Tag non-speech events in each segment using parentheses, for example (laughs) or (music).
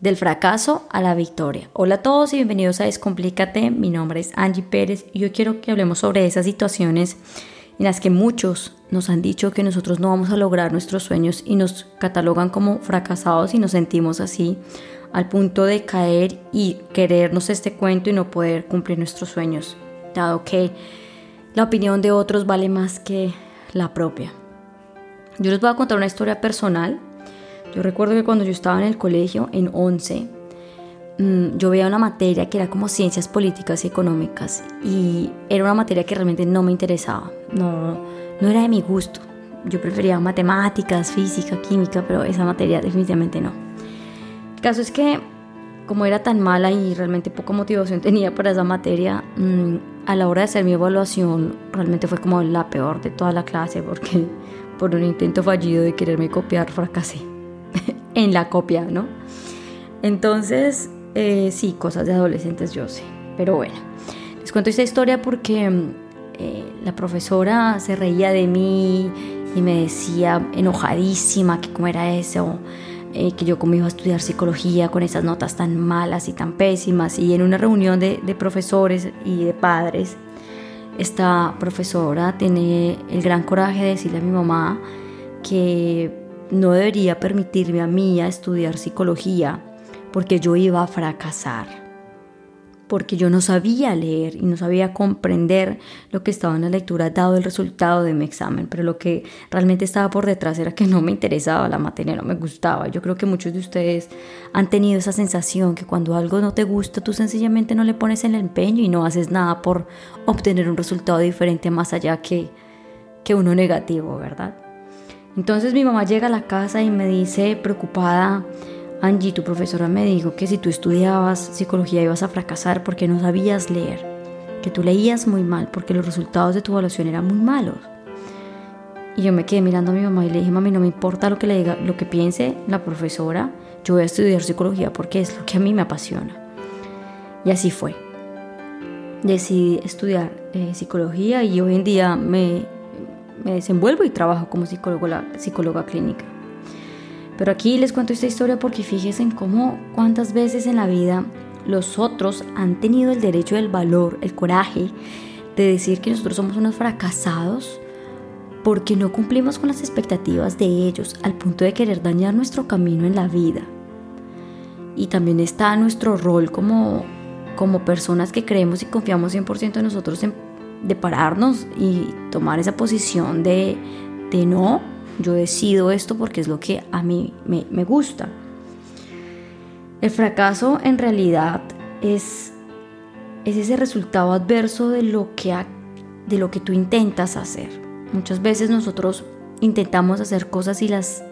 Del fracaso a la victoria. Hola a todos y bienvenidos a Descomplícate. Mi nombre es Angie Pérez y yo quiero que hablemos sobre esas situaciones en las que muchos nos han dicho que nosotros no vamos a lograr nuestros sueños y nos catalogan como fracasados y nos sentimos así al punto de caer y querernos este cuento y no poder cumplir nuestros sueños, dado que la opinión de otros vale más que la propia. Yo les voy a contar una historia personal yo recuerdo que cuando yo estaba en el colegio, en 11, mm, yo veía una materia que era como ciencias políticas y económicas y era una materia que realmente no me interesaba, no, no era de mi gusto. Yo prefería matemáticas, física, química, pero esa materia definitivamente no. El caso es que como era tan mala y realmente poca motivación (laughs) tenía para esa materia, mm, a la hora de hacer mi evaluación realmente fue como la peor de toda la clase porque (laughs) por un intento fallido de quererme copiar fracasé. (laughs) en la copia, ¿no? Entonces, eh, sí, cosas de adolescentes yo sé. Pero bueno, les cuento esta historia porque eh, la profesora se reía de mí y me decía enojadísima que cómo era eso, eh, que yo como iba a estudiar psicología con esas notas tan malas y tan pésimas. Y en una reunión de, de profesores y de padres, esta profesora tiene el gran coraje de decirle a mi mamá que no debería permitirme a mí a estudiar psicología porque yo iba a fracasar, porque yo no sabía leer y no sabía comprender lo que estaba en la lectura dado el resultado de mi examen, pero lo que realmente estaba por detrás era que no me interesaba la materia, no me gustaba. Yo creo que muchos de ustedes han tenido esa sensación que cuando algo no te gusta, tú sencillamente no le pones el empeño y no haces nada por obtener un resultado diferente más allá que, que uno negativo, ¿verdad? Entonces mi mamá llega a la casa y me dice preocupada, Angie, tu profesora me dijo que si tú estudiabas psicología ibas a fracasar porque no sabías leer, que tú leías muy mal porque los resultados de tu evaluación eran muy malos. Y yo me quedé mirando a mi mamá y le dije, mami, no me importa lo que le diga, lo que piense la profesora, yo voy a estudiar psicología porque es lo que a mí me apasiona. Y así fue. Decidí estudiar eh, psicología y hoy en día me me desenvuelvo y trabajo como psicóloga, clínica. Pero aquí les cuento esta historia porque fíjense en cómo cuántas veces en la vida los otros han tenido el derecho, el valor, el coraje de decir que nosotros somos unos fracasados porque no cumplimos con las expectativas de ellos al punto de querer dañar nuestro camino en la vida. Y también está nuestro rol como, como personas que creemos y confiamos 100% en nosotros en de pararnos y tomar esa posición de, de no, yo decido esto porque es lo que a mí me, me gusta. El fracaso en realidad es, es ese resultado adverso de lo, que de lo que tú intentas hacer. Muchas veces nosotros intentamos hacer cosas y las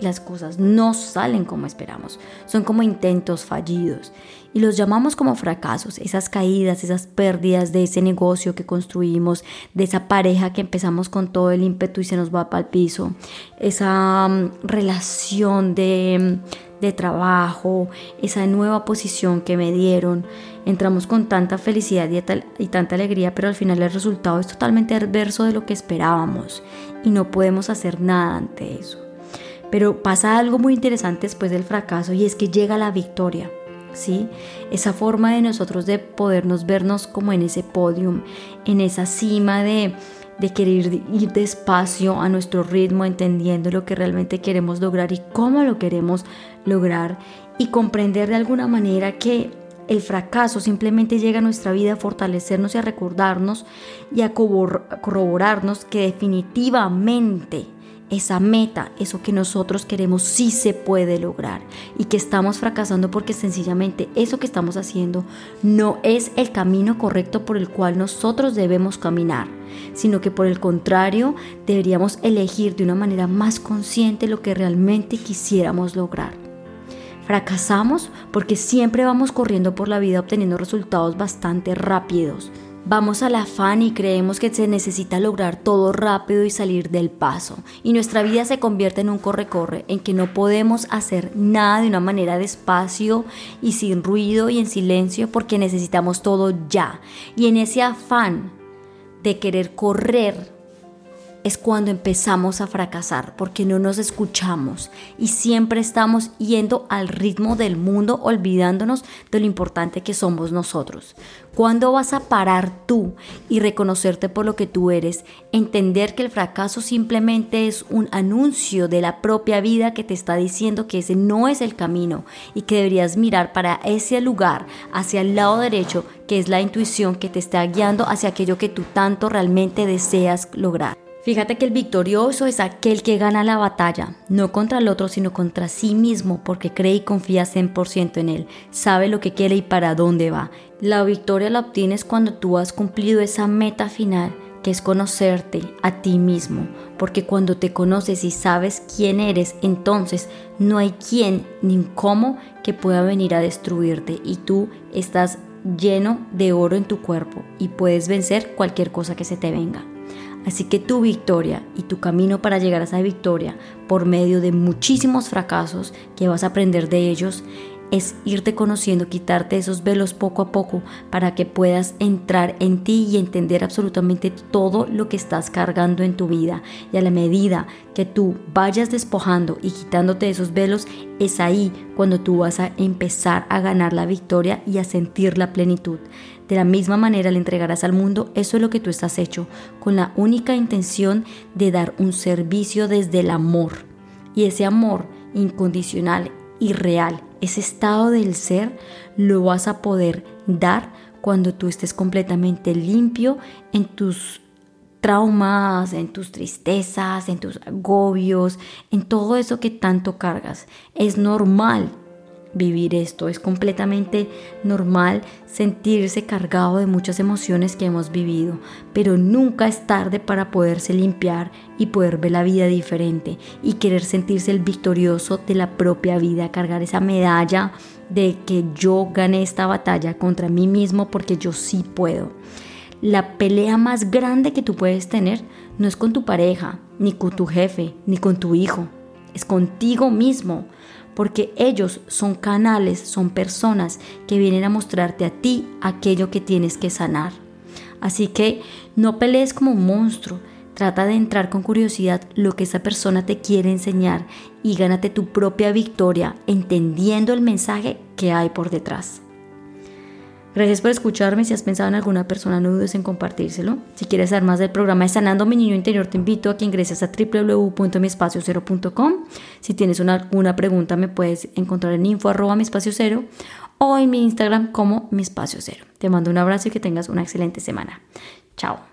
las cosas no salen como esperamos, son como intentos fallidos. Y los llamamos como fracasos, esas caídas, esas pérdidas de ese negocio que construimos, de esa pareja que empezamos con todo el ímpetu y se nos va para el piso, esa mm, relación de, mm, de trabajo, esa nueva posición que me dieron, entramos con tanta felicidad y, y tanta alegría, pero al final el resultado es totalmente adverso de lo que esperábamos. Y no podemos hacer nada ante eso. Pero pasa algo muy interesante después del fracaso y es que llega la victoria. ¿Sí? Esa forma de nosotros de podernos vernos como en ese podium, en esa cima de, de querer ir despacio a nuestro ritmo, entendiendo lo que realmente queremos lograr y cómo lo queremos lograr y comprender de alguna manera que el fracaso simplemente llega a nuestra vida a fortalecernos y a recordarnos y a corroborarnos que definitivamente esa meta, eso que nosotros queremos, sí se puede lograr y que estamos fracasando porque sencillamente eso que estamos haciendo no es el camino correcto por el cual nosotros debemos caminar, sino que por el contrario deberíamos elegir de una manera más consciente lo que realmente quisiéramos lograr. Fracasamos porque siempre vamos corriendo por la vida obteniendo resultados bastante rápidos Vamos al afán y creemos que se necesita lograr todo rápido y salir del paso. Y nuestra vida se convierte en un corre-corre, en que no podemos hacer nada de una manera despacio y sin ruido y en silencio porque necesitamos todo ya. Y en ese afán de querer correr es cuando empezamos a fracasar, porque no nos escuchamos y siempre estamos yendo al ritmo del mundo, olvidándonos de lo importante que somos nosotros. ¿Cuándo vas a parar tú y reconocerte por lo que tú eres? Entender que el fracaso simplemente es un anuncio de la propia vida que te está diciendo que ese no es el camino y que deberías mirar para ese lugar, hacia el lado derecho, que es la intuición que te está guiando hacia aquello que tú tanto realmente deseas lograr. Fíjate que el victorioso es aquel que gana la batalla, no contra el otro, sino contra sí mismo, porque cree y confía 100% en él, sabe lo que quiere y para dónde va. La victoria la obtienes cuando tú has cumplido esa meta final, que es conocerte a ti mismo, porque cuando te conoces y sabes quién eres, entonces no hay quién ni cómo que pueda venir a destruirte y tú estás lleno de oro en tu cuerpo y puedes vencer cualquier cosa que se te venga. Así que tu victoria y tu camino para llegar a esa victoria por medio de muchísimos fracasos que vas a aprender de ellos es irte conociendo, quitarte esos velos poco a poco para que puedas entrar en ti y entender absolutamente todo lo que estás cargando en tu vida. Y a la medida que tú vayas despojando y quitándote esos velos, es ahí cuando tú vas a empezar a ganar la victoria y a sentir la plenitud. De la misma manera le entregarás al mundo eso es lo que tú estás hecho, con la única intención de dar un servicio desde el amor. Y ese amor incondicional y real ese estado del ser lo vas a poder dar cuando tú estés completamente limpio en tus traumas, en tus tristezas, en tus agobios, en todo eso que tanto cargas. Es normal vivir esto. Es completamente normal sentirse cargado de muchas emociones que hemos vivido, pero nunca es tarde para poderse limpiar y poder ver la vida diferente y querer sentirse el victorioso de la propia vida, cargar esa medalla de que yo gané esta batalla contra mí mismo porque yo sí puedo. La pelea más grande que tú puedes tener no es con tu pareja, ni con tu jefe, ni con tu hijo, contigo mismo porque ellos son canales, son personas que vienen a mostrarte a ti aquello que tienes que sanar. Así que no pelees como un monstruo, trata de entrar con curiosidad lo que esa persona te quiere enseñar y gánate tu propia victoria entendiendo el mensaje que hay por detrás. Gracias por escucharme. Si has pensado en alguna persona, no dudes en compartírselo. Si quieres saber más del programa de Sanando mi Niño Interior, te invito a que ingreses a www.miespaciocero.com. Si tienes una, alguna pregunta, me puedes encontrar en info o en mi Instagram como mi espacio cero. Te mando un abrazo y que tengas una excelente semana. Chao.